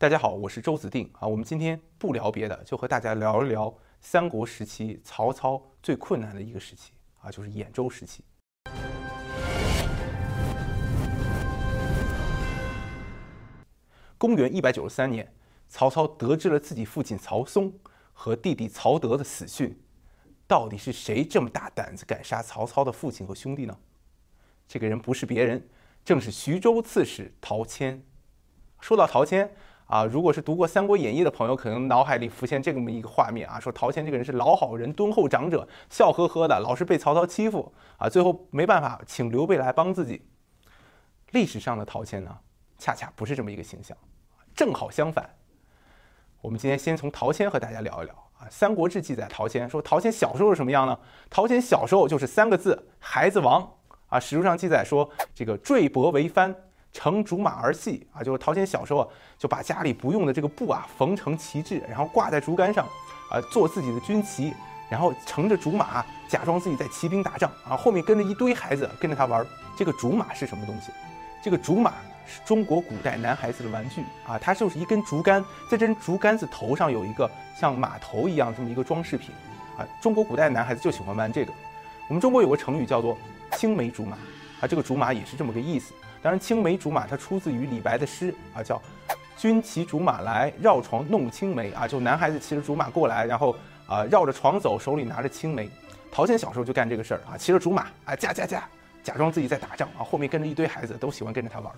大家好，我是周子定啊。我们今天不聊别的，就和大家聊一聊三国时期曹操最困难的一个时期啊，就是兖州时期。公元一百九十三年，曹操得知了自己父亲曹嵩和弟弟曹德的死讯，到底是谁这么大胆子敢杀曹操的父亲和兄弟呢？这个人不是别人，正是徐州刺史陶谦。说到陶谦。啊，如果是读过《三国演义》的朋友，可能脑海里浮现这么一个画面啊，说陶谦这个人是老好人、敦厚长者，笑呵呵的，老是被曹操欺负啊，最后没办法请刘备来帮自己。历史上的陶谦呢，恰恰不是这么一个形象，正好相反。我们今天先从陶谦和大家聊一聊啊，《三国志》记载陶谦说，陶谦小时候是什么样呢？陶谦小时候就是三个字，孩子王啊。史书上记载说，这个坠帛为帆。乘竹马而戏啊，就是陶谦小时候啊就把家里不用的这个布啊缝成旗帜，然后挂在竹竿上，啊做自己的军旗，然后乘着竹马假装自己在骑兵打仗啊，后面跟着一堆孩子跟着他玩。这个竹马是什么东西？这个竹马是中国古代男孩子的玩具啊，它就是一根竹竿，在这根竹竿子头上有一个像马头一样这么一个装饰品啊，中国古代男孩子就喜欢玩这个。我们中国有个成语叫做青梅竹马啊，这个竹马也是这么个意思。当然，青梅竹马它出自于李白的诗啊，叫“君骑竹马来，绕床弄青梅”啊，就男孩子骑着竹马过来，然后啊绕着床走，手里拿着青梅。陶谦小时候就干这个事儿啊，骑着竹马啊驾驾驾，假装自己在打仗啊，后面跟着一堆孩子，都喜欢跟着他玩。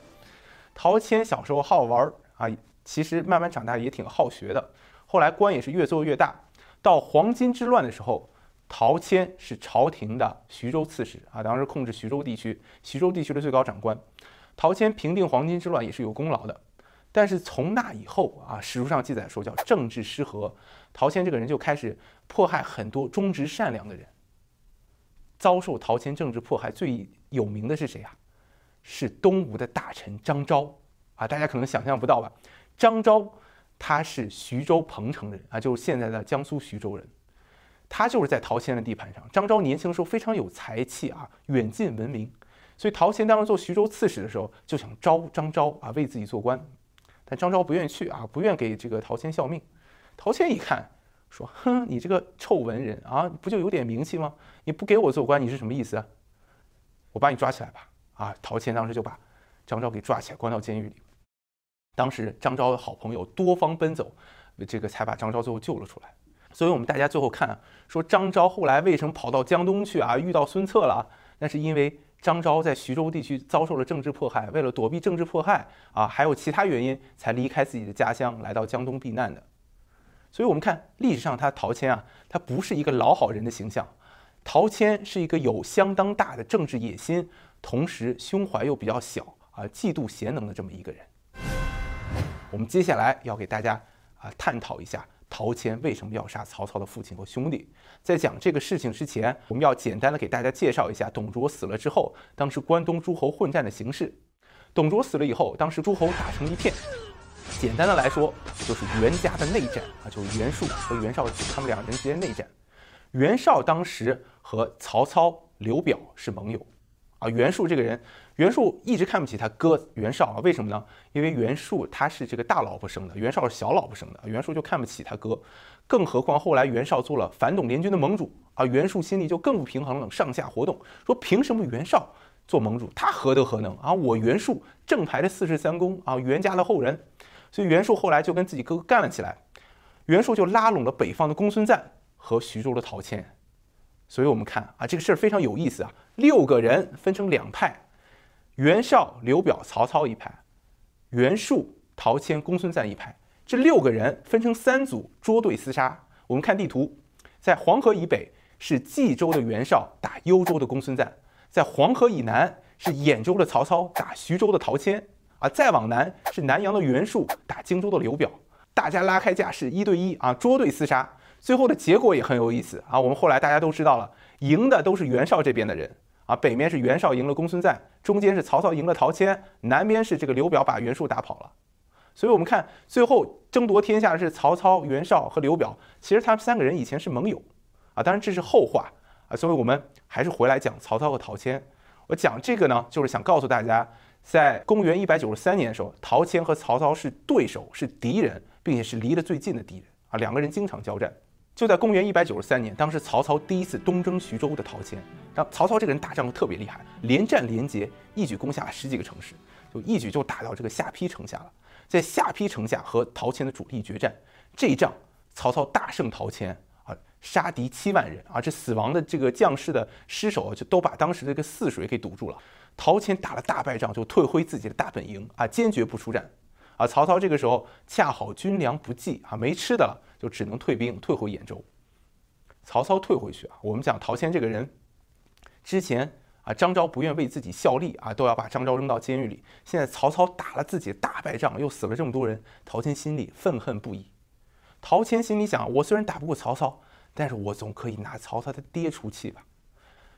陶谦小时候好玩啊，其实慢慢长大也挺好学的，后来官也是越做越大。到黄巾之乱的时候。陶谦是朝廷的徐州刺史啊，当时控制徐州地区，徐州地区的最高长官。陶谦平定黄巾之乱也是有功劳的，但是从那以后啊，史书上记载说叫政治失和，陶谦这个人就开始迫害很多忠直善良的人。遭受陶谦政治迫害最有名的是谁啊？是东吴的大臣张昭啊，大家可能想象不到吧？张昭他是徐州彭城人啊，就是现在的江苏徐州人。他就是在陶谦的地盘上。张昭年轻的时候非常有才气啊，远近闻名。所以陶谦当时做徐州刺史的时候，就想招张昭啊为自己做官，但张昭不愿意去啊，不愿给这个陶谦效命。陶谦一看，说：“哼，你这个臭文人啊，不就有点名气吗？你不给我做官，你是什么意思啊？我把你抓起来吧！”啊，陶谦当时就把张昭给抓起来，关到监狱里。当时张昭的好朋友多方奔走，这个才把张昭最后救了出来。所以我们大家最后看啊说，张昭后来为什么跑到江东去啊？遇到孙策了，那是因为张昭在徐州地区遭受了政治迫害，为了躲避政治迫害啊，还有其他原因才离开自己的家乡来到江东避难的。所以我们看历史上他陶谦啊，他不是一个老好人的形象，陶谦是一个有相当大的政治野心，同时胸怀又比较小啊，嫉妒贤能的这么一个人。我们接下来要给大家啊探讨一下。陶谦为什么要杀曹操的父亲和兄弟？在讲这个事情之前，我们要简单的给大家介绍一下董卓死了之后，当时关东诸侯混战的形势。董卓死了以后，当时诸侯打成一片。简单的来说，就是袁家的内战啊，就是袁术和袁绍他们两人之间内战。袁绍当时和曹操、刘表是盟友。啊，袁术这个人，袁术一直看不起他哥袁绍啊，为什么呢？因为袁术他是这个大老婆生的，袁绍是小老婆生的，袁术就看不起他哥。更何况后来袁绍做了反董联军的盟主啊，袁术心里就更不平衡了，上下活动，说凭什么袁绍做盟主，他何德何能啊？我袁术正牌的四世三公啊，袁家的后人，所以袁术后来就跟自己哥哥干了起来。袁术就拉拢了北方的公孙瓒和徐州的陶谦。所以我们看啊，这个事儿非常有意思啊。六个人分成两派，袁绍、刘表、曹操一派，袁术、陶谦、公孙瓒一派。这六个人分成三组，捉对厮杀。我们看地图，在黄河以北是冀州的袁绍打幽州的公孙瓒，在黄河以南是兖州的曹操打徐州的陶谦啊，再往南是南阳的袁术打荆州的刘表。大家拉开架势，一对一啊，捉对厮杀。最后的结果也很有意思啊！我们后来大家都知道了，赢的都是袁绍这边的人啊。北面是袁绍赢了公孙瓒，中间是曹操赢了陶谦，南边是这个刘表把袁术打跑了。所以我们看最后争夺天下的是曹操、袁绍和刘表，其实他们三个人以前是盟友啊。当然这是后话啊。所以我们还是回来讲曹操和陶谦。我讲这个呢，就是想告诉大家，在公元一百九十三年的时候，陶谦和曹操是对手，是敌人，并且是离得最近的敌人啊，两个人经常交战。就在公元一百九十三年，当时曹操第一次东征徐州的陶谦，然后曹操这个人打仗特别厉害，连战连捷，一举攻下了十几个城市，就一举就打到这个下邳城下了。在下邳城下和陶谦的主力决战，这一仗曹操大胜陶谦啊，杀敌七万人啊，这死亡的这个将士的尸首就都把当时这个泗水给堵住了。陶谦打了大败仗，就退回自己的大本营啊，坚决不出战。啊，曹操这个时候恰好军粮不济啊，没吃的了，就只能退兵退回兖州。曹操退回去啊，我们讲陶谦这个人，之前啊张昭不愿为自己效力啊，都要把张昭扔到监狱里。现在曹操打了自己大败仗，又死了这么多人，陶谦心里愤恨不已。陶谦心里想：我虽然打不过曹操，但是我总可以拿曹操的爹出气吧。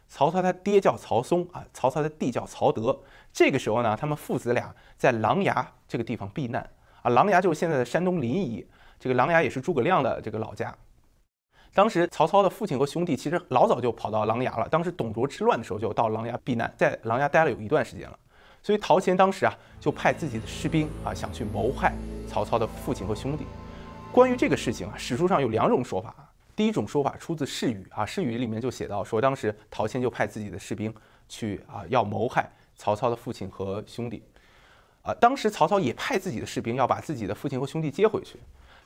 曹操他爹叫曹嵩啊，曹操的弟叫曹德。这个时候呢，他们父子俩在琅琊这个地方避难啊。琅琊就是现在的山东临沂，这个琅琊也是诸葛亮的这个老家。当时曹操的父亲和兄弟其实老早就跑到琅琊了。当时董卓之乱的时候就到琅琊避难，在琅琊待了有一段时间了。所以陶谦当时啊就派自己的士兵啊想去谋害曹操的父亲和兄弟。关于这个事情啊，史书上有两种说法。第一种说法出自《世语》啊，《世语》里面就写到说，当时陶谦就派自己的士兵去啊，要谋害曹操的父亲和兄弟。啊，当时曹操也派自己的士兵要把自己的父亲和兄弟接回去。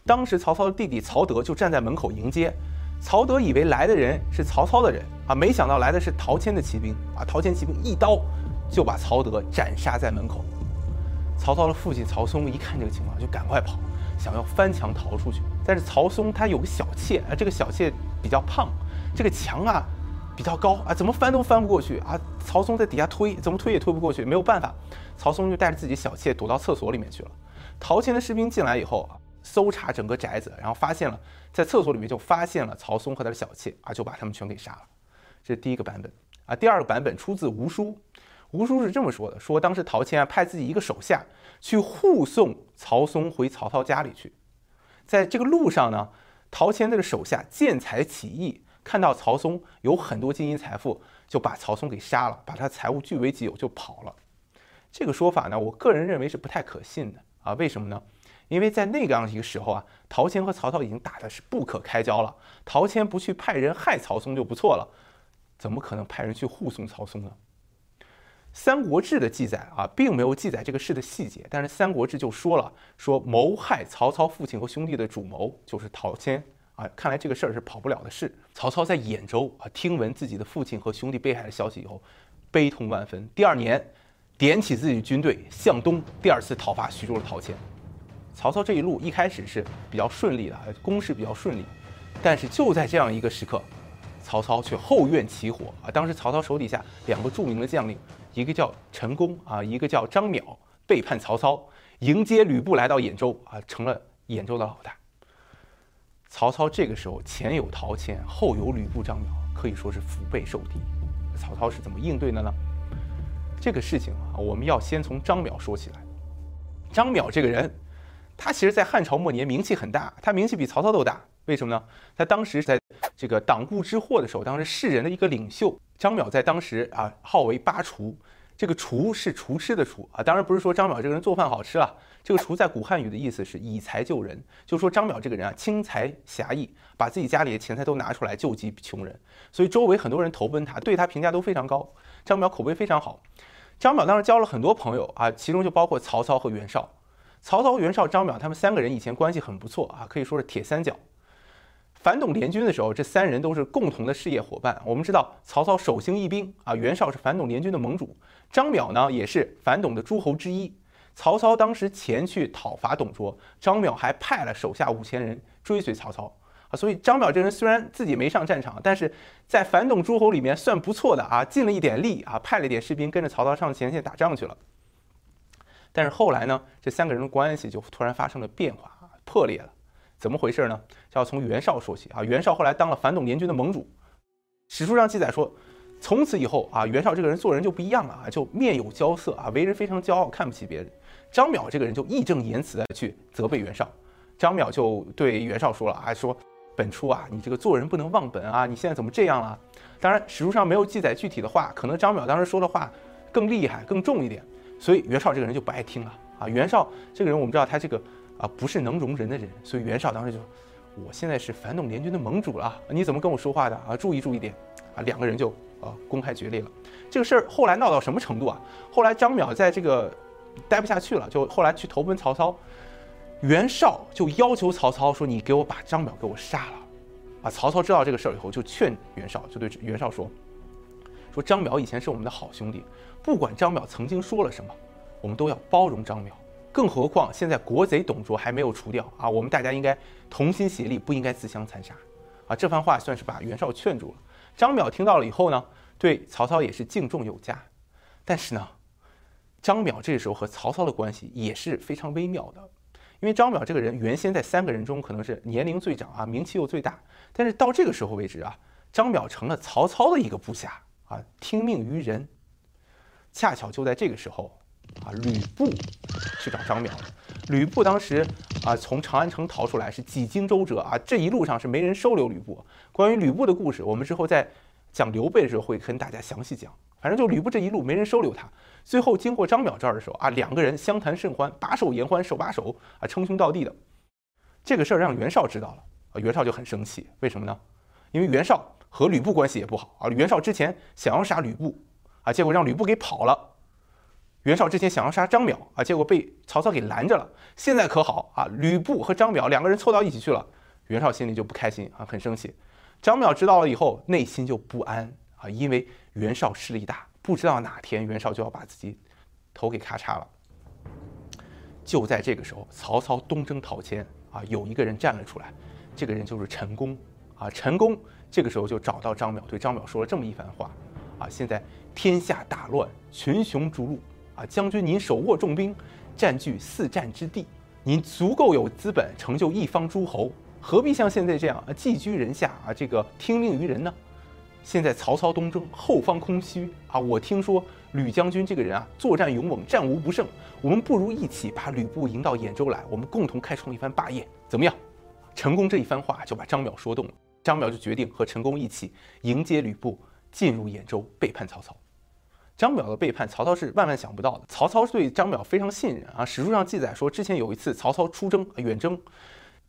当时曹操的弟弟曹德就站在门口迎接。曹德以为来的人是曹操的人啊，没想到来的是陶谦的骑兵啊。陶谦骑兵一刀就把曹德斩杀在门口。曹操的父亲曹嵩一看这个情况，就赶快跑。想要翻墙逃出去，但是曹嵩他有个小妾啊，这个小妾比较胖，这个墙啊比较高啊，怎么翻都翻不过去啊。曹嵩在底下推，怎么推也推不过去，没有办法，曹嵩就带着自己小妾躲到厕所里面去了。陶谦的士兵进来以后啊，搜查整个宅子，然后发现了在厕所里面就发现了曹嵩和他的小妾啊，就把他们全给杀了。这是第一个版本啊。第二个版本出自吴书，吴书是这么说的：说当时陶谦啊派自己一个手下。去护送曹嵩回曹操家里去，在这个路上呢，陶谦这个手下见财起意，看到曹嵩有很多金银财富，就把曹嵩给杀了，把他财物据为己有就跑了。这个说法呢，我个人认为是不太可信的啊。为什么呢？因为在那个样一个时候啊，陶谦和曹操已经打的是不可开交了，陶谦不去派人害曹嵩就不错了，怎么可能派人去护送曹嵩呢？《三国志》的记载啊，并没有记载这个事的细节，但是《三国志》就说了，说谋害曹操父亲和兄弟的主谋就是陶谦啊。看来这个事儿是跑不了的事。曹操在兖州啊，听闻自己的父亲和兄弟被害的消息以后，悲痛万分。第二年，点起自己军队向东，第二次讨伐徐州的陶谦。曹操这一路一开始是比较顺利的，攻势比较顺利，但是就在这样一个时刻，曹操却后院起火啊。当时曹操手底下两个著名的将领。一个叫陈宫啊，一个叫张邈，背叛曹操，迎接吕布来到兖州啊，成了兖州的老大。曹操这个时候前有陶谦，后有吕布、张邈，可以说是腹背受敌。曹操是怎么应对的呢？这个事情啊，我们要先从张邈说起来。张邈这个人，他其实在汉朝末年名气很大，他名气比曹操都大。为什么呢？他当时在这个党锢之祸的时候，当时士人的一个领袖张邈在当时啊号为八厨，这个厨是厨师的厨啊，当然不是说张邈这个人做饭好吃了，这个厨在古汉语的意思是以财救人，就说张邈这个人啊轻财侠义，把自己家里的钱财都拿出来救济穷人，所以周围很多人投奔他，对他评价都非常高。张邈口碑非常好，张邈当时交了很多朋友啊，其中就包括曹操和袁绍，曹操、袁绍、张邈他们三个人以前关系很不错啊，可以说是铁三角。反董联军的时候，这三人都是共同的事业伙伴。我们知道，曹操手兴义兵啊，袁绍是反董联军的盟主，张邈呢也是反董的诸侯之一。曹操当时前去讨伐董卓，张邈还派了手下五千人追随曹操啊。所以张邈这人虽然自己没上战场，但是在反董诸侯里面算不错的啊，尽了一点力啊，派了点士兵跟着曹操上前线打仗去了。但是后来呢，这三个人的关系就突然发生了变化，破裂了。怎么回事呢？就要从袁绍说起啊。袁绍后来当了反董联军的盟主，史书上记载说，从此以后啊，袁绍这个人做人就不一样了啊，就面有骄色啊，为人非常骄傲，看不起别人。张邈这个人就义正言辞的去责备袁绍。张邈就对袁绍说了啊，说本初啊，你这个做人不能忘本啊，你现在怎么这样了？当然史书上没有记载具体的话，可能张邈当时说的话更厉害、更重一点。所以袁绍这个人就不爱听了啊。袁绍这个人我们知道他这个啊不是能容人的人，所以袁绍当时就，我现在是反董联军的盟主了，你怎么跟我说话的啊？注意注意点啊！两个人就啊公开决裂了。这个事儿后来闹到什么程度啊？后来张邈在这个待不下去了，就后来去投奔曹操。袁绍就要求曹操说：“你给我把张邈给我杀了。”啊，曹操知道这个事儿以后，就劝袁绍，就对袁绍说：“说张邈以前是我们的好兄弟，不管张邈曾经说了什么，我们都要包容张邈。更何况现在国贼董卓还没有除掉啊，我们大家应该同心协力，不应该自相残杀。”啊，这番话算是把袁绍劝住了。张邈听到了以后呢，对曹操也是敬重有加。但是呢，张邈这时候和曹操的关系也是非常微妙的。因为张邈这个人原先在三个人中可能是年龄最长啊，名气又最大，但是到这个时候为止啊，张邈成了曹操的一个部下啊，听命于人。恰巧就在这个时候啊，吕布去找张邈。吕布当时啊从长安城逃出来是几经周折啊，这一路上是没人收留吕布。关于吕布的故事，我们之后在讲刘备的时候会跟大家详细讲。反正就吕布这一路没人收留他。最后经过张邈这儿的时候啊，两个人相谈甚欢，把手言欢，手把手啊，称兄道弟的。这个事儿让袁绍知道了啊，袁绍就很生气。为什么呢？因为袁绍和吕布关系也不好啊。袁绍之前想要杀吕布啊，结果让吕布给跑了。袁绍之前想要杀张邈啊，结果被曹操给拦着了。现在可好啊，吕布和张邈两个人凑到一起去了，袁绍心里就不开心啊，很生气。张邈知道了以后，内心就不安啊，因为袁绍势力大。不知道哪天袁绍就要把自己头给咔嚓了。就在这个时候，曹操东征讨迁啊，有一个人站了出来，这个人就是陈宫啊。陈宫这个时候就找到张邈，对张邈说了这么一番话啊：现在天下大乱，群雄逐鹿啊，将军您手握重兵，占据四战之地，您足够有资本成就一方诸侯，何必像现在这样啊，寄居人下啊，这个听命于人呢？现在曹操东征，后方空虚啊！我听说吕将军这个人啊，作战勇猛，战无不胜。我们不如一起把吕布迎到兖州来，我们共同开创一番霸业，怎么样？陈宫这一番话就把张邈说动了，张邈就决定和陈宫一起迎接吕布进入兖州，背叛曹操。张邈的背叛，曹操是万万想不到的。曹操对张邈非常信任啊！史书上记载说，之前有一次曹操出征远征，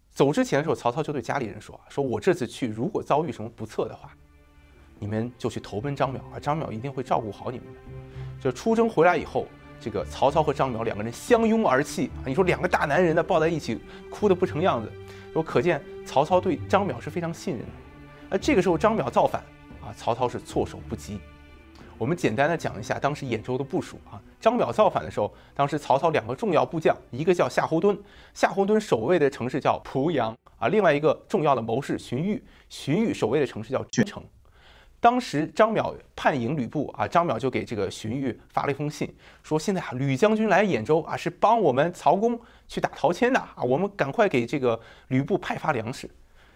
走之前的时候，曹操就对家里人说：“说我这次去，如果遭遇什么不测的话。”你们就去投奔张邈啊，张邈一定会照顾好你们的。这出征回来以后，这个曹操和张邈两个人相拥而泣啊，你说两个大男人呢抱在一起，哭得不成样子，说可见曹操对张邈是非常信任的。而这个时候张邈造反啊，曹操是措手不及。我们简单的讲一下当时兖州的部署啊，张邈造反的时候，当时曹操两个重要部将，一个叫夏侯惇，夏侯惇守卫的城市叫濮阳啊，另外一个重要的谋士荀彧，荀彧守卫的城市叫鄄城。当时张邈叛迎吕布啊，张邈就给这个荀彧发了一封信，说现在啊吕将军来兖州啊，是帮我们曹公去打陶谦的啊，我们赶快给这个吕布派发粮食。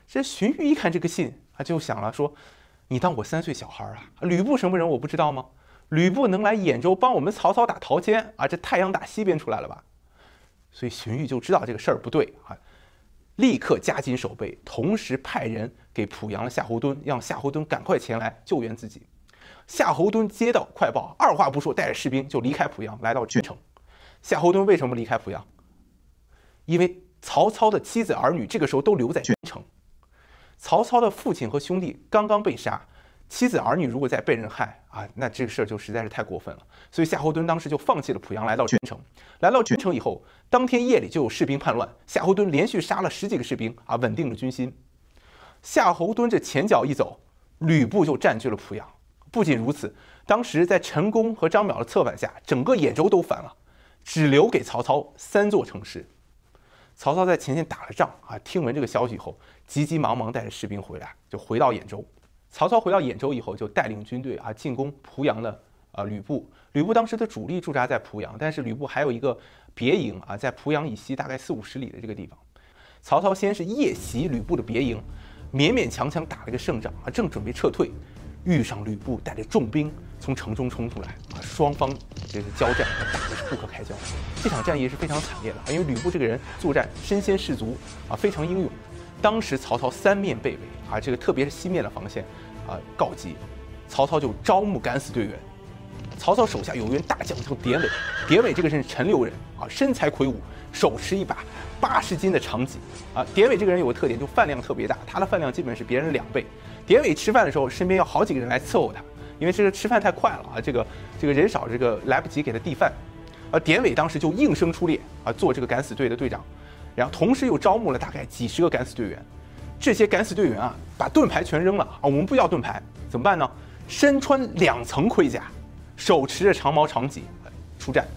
这荀彧一看这个信啊，就想了说，你当我三岁小孩啊？吕布什么人我不知道吗？吕布能来兖州帮我们曹操打陶谦啊？这太阳打西边出来了吧？所以荀彧就知道这个事儿不对啊。立刻加紧守备，同时派人给濮阳的夏侯惇，让夏侯惇赶快前来救援自己。夏侯惇接到快报，二话不说，带着士兵就离开濮阳，来到郡城。夏侯惇为什么离开濮阳？因为曹操的妻子儿女这个时候都留在郡城。曹操的父亲和兄弟刚刚被杀。妻子儿女如果再被人害啊，那这个事儿就实在是太过分了。所以夏侯惇当时就放弃了濮阳，来到郫城。来到郫城以后，当天夜里就有士兵叛乱，夏侯惇连续杀了十几个士兵啊，稳定了军心。夏侯惇这前脚一走，吕布就占据了濮阳。不仅如此，当时在陈宫和张邈的策反下，整个兖州都反了，只留给曹操三座城市。曹操在前线打了仗啊，听闻这个消息以后，急急忙忙带着士兵回来，就回到兖州。曹操回到兖州以后，就带领军队啊进攻濮阳的啊吕布。吕布当时的主力驻扎在濮阳，但是吕布还有一个别营啊，在濮阳以西大概四五十里的这个地方。曹操先是夜袭吕布的别营，勉勉强强打了个胜仗啊，正准备撤退，遇上吕布带着重兵从城中冲出来啊，双方这个交战打的是不可开交。这场战役是非常惨烈的，因为吕布这个人作战身先士卒啊，非常英勇。当时曹操三面被围啊，这个特别是西面的防线啊告急，曹操就招募敢死队员，曹操手下有一员大将叫典韦，典韦这个人是陈留人啊，身材魁梧，手持一把八十斤的长戟啊。典韦这个人有个特点，就饭量特别大，他的饭量基本是别人的两倍。典韦吃饭的时候，身边要好几个人来伺候他，因为这个吃饭太快了啊，这个这个人少，这个来不及给他递饭。啊典韦当时就应声出列啊，做这个敢死队的队长，然后同时又招募了大概几十个敢死队员。这些敢死队员啊，把盾牌全扔了啊，我们不要盾牌，怎么办呢？身穿两层盔甲，手持着长矛长戟出战。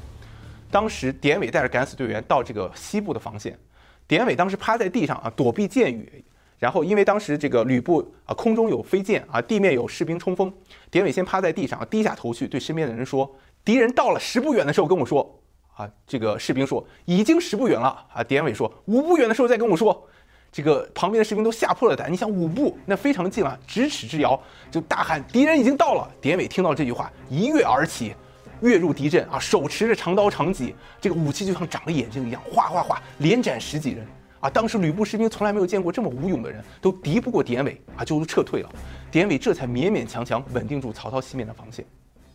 当时典韦带着敢死队员到这个西部的防线，典韦当时趴在地上啊，躲避箭雨。然后因为当时这个吕布啊，空中有飞箭啊，地面有士兵冲锋，典韦先趴在地上，啊低下头去对身边的人说。敌人到了十步远的时候跟我说：“啊，这个士兵说已经十步远了。”啊，典韦说五步远的时候再跟我说。这个旁边的士兵都吓破了胆。你想五步那非常近了，咫尺之遥，就大喊：“敌人已经到了！”典韦听到这句话，一跃而起，跃入敌阵啊，手持着长刀长戟，这个武器就像长了眼睛一样，哗哗哗连斩十几人啊！当时吕布士兵从来没有见过这么无勇的人，都敌不过典韦啊，就都撤退了。典韦这才勉勉强强稳定住曹操西面的防线。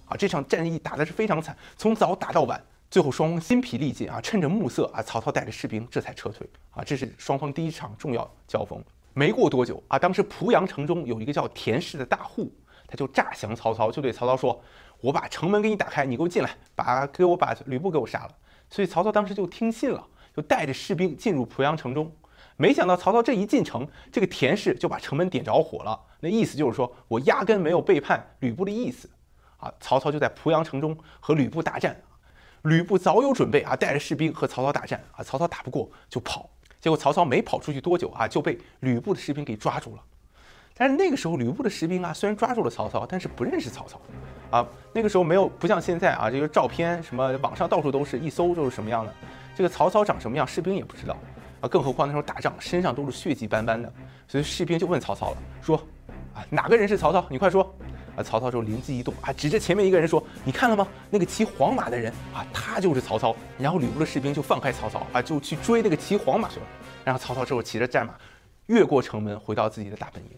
啊，这场战役打的是非常惨，从早打到晚，最后双方筋疲力尽啊，趁着暮色啊，曹操带着士兵这才撤退啊。这是双方第一场重要交锋。没过多久啊，当时濮阳城中有一个叫田氏的大户，他就诈降曹操，就对曹操说：“我把城门给你打开，你给我进来，把给我把吕布给我杀了。”所以曹操当时就听信了，就带着士兵进入濮阳城中。没想到曹操这一进城，这个田氏就把城门点着火了。那意思就是说我压根没有背叛吕布的意思。啊，曹操就在濮阳城中和吕布大战，吕布早有准备啊，带着士兵和曹操大战啊，曹操打不过就跑，结果曹操没跑出去多久啊，就被吕布的士兵给抓住了。但是那个时候吕布的士兵啊，虽然抓住了曹操，但是不认识曹操，啊，那个时候没有不像现在啊，这个照片什么网上到处都是，一搜就是什么样的，这个曹操长什么样，士兵也不知道啊，更何况那时候打仗身上都是血迹斑斑的，所以士兵就问曹操了，说啊哪个人是曹操？你快说。曹操就灵机一动啊，指着前面一个人说：“你看了吗？那个骑黄马的人啊，他就是曹操。”然后吕布的士兵就放开曹操啊，就去追那个骑黄马去了。然后曹操之后骑着战马越过城门，回到自己的大本营。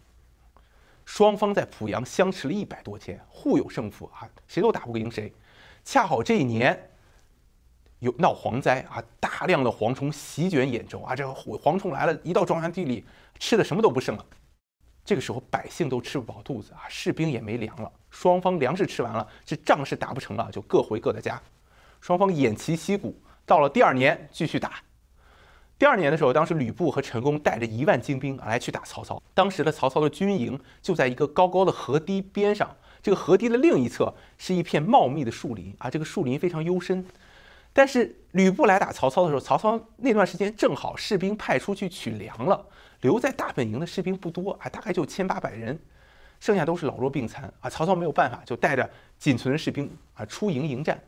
双方在濮阳相持了一百多天，互有胜负啊，谁都打不赢谁。恰好这一年有闹蝗灾啊，大量的蝗虫席卷兖州啊，这个蝗虫来了一到庄园地里，吃的什么都不剩了。这个时候百姓都吃不饱肚子啊，士兵也没粮了。双方粮食吃完了，这仗是打不成了，就各回各的家。双方偃旗息鼓，到了第二年继续打。第二年的时候，当时吕布和陈宫带着一万精兵来去打曹操。当时的曹操的军营就在一个高高的河堤边上，这个河堤的另一侧是一片茂密的树林啊，这个树林非常幽深。但是吕布来打曹操的时候，曹操那段时间正好士兵派出去取粮了。留在大本营的士兵不多啊，大概就千八百人，剩下都是老弱病残啊。曹操没有办法，就带着仅存的士兵啊出营迎战。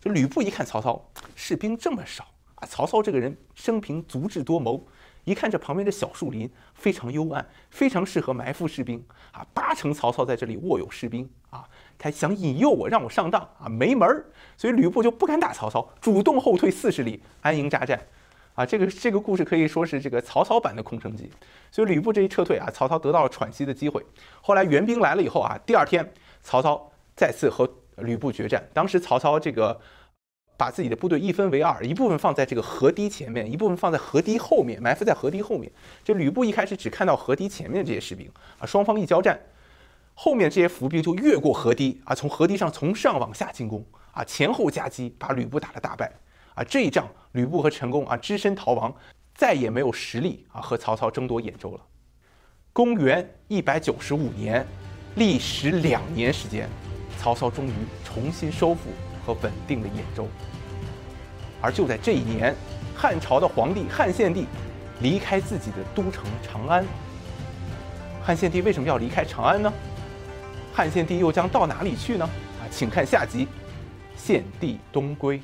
就吕布一看曹操士兵这么少啊，曹操这个人生平足智多谋，一看这旁边的小树林非常幽暗，非常适合埋伏士兵啊。八成曹操在这里握有士兵啊，他想引诱我，让我上当啊，没门儿。所以吕布就不敢打曹操，主动后退四十里，安营扎寨。啊，这个这个故事可以说是这个曹操版的空城计，所以吕布这一撤退啊，曹操得到了喘息的机会。后来援兵来了以后啊，第二天曹操再次和吕布决战。当时曹操这个把自己的部队一分为二，一部分放在这个河堤前面，一部分放在河堤后面，埋伏在河堤后面。这吕布一开始只看到河堤前面这些士兵啊，双方一交战，后面这些伏兵就越过河堤啊，从河堤上从上往下进攻啊，前后夹击，把吕布打了大败。啊，这一仗吕布和陈宫啊，只身逃亡，再也没有实力啊和曹操争夺兖州了。公元一百九十五年，历时两年时间，曹操终于重新收复和稳定了兖州。而就在这一年，汉朝的皇帝汉献帝离开自己的都城长安。汉献帝为什么要离开长安呢？汉献帝又将到哪里去呢？啊，请看下集，献帝东归。